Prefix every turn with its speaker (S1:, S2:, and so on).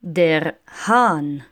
S1: Der Hahn.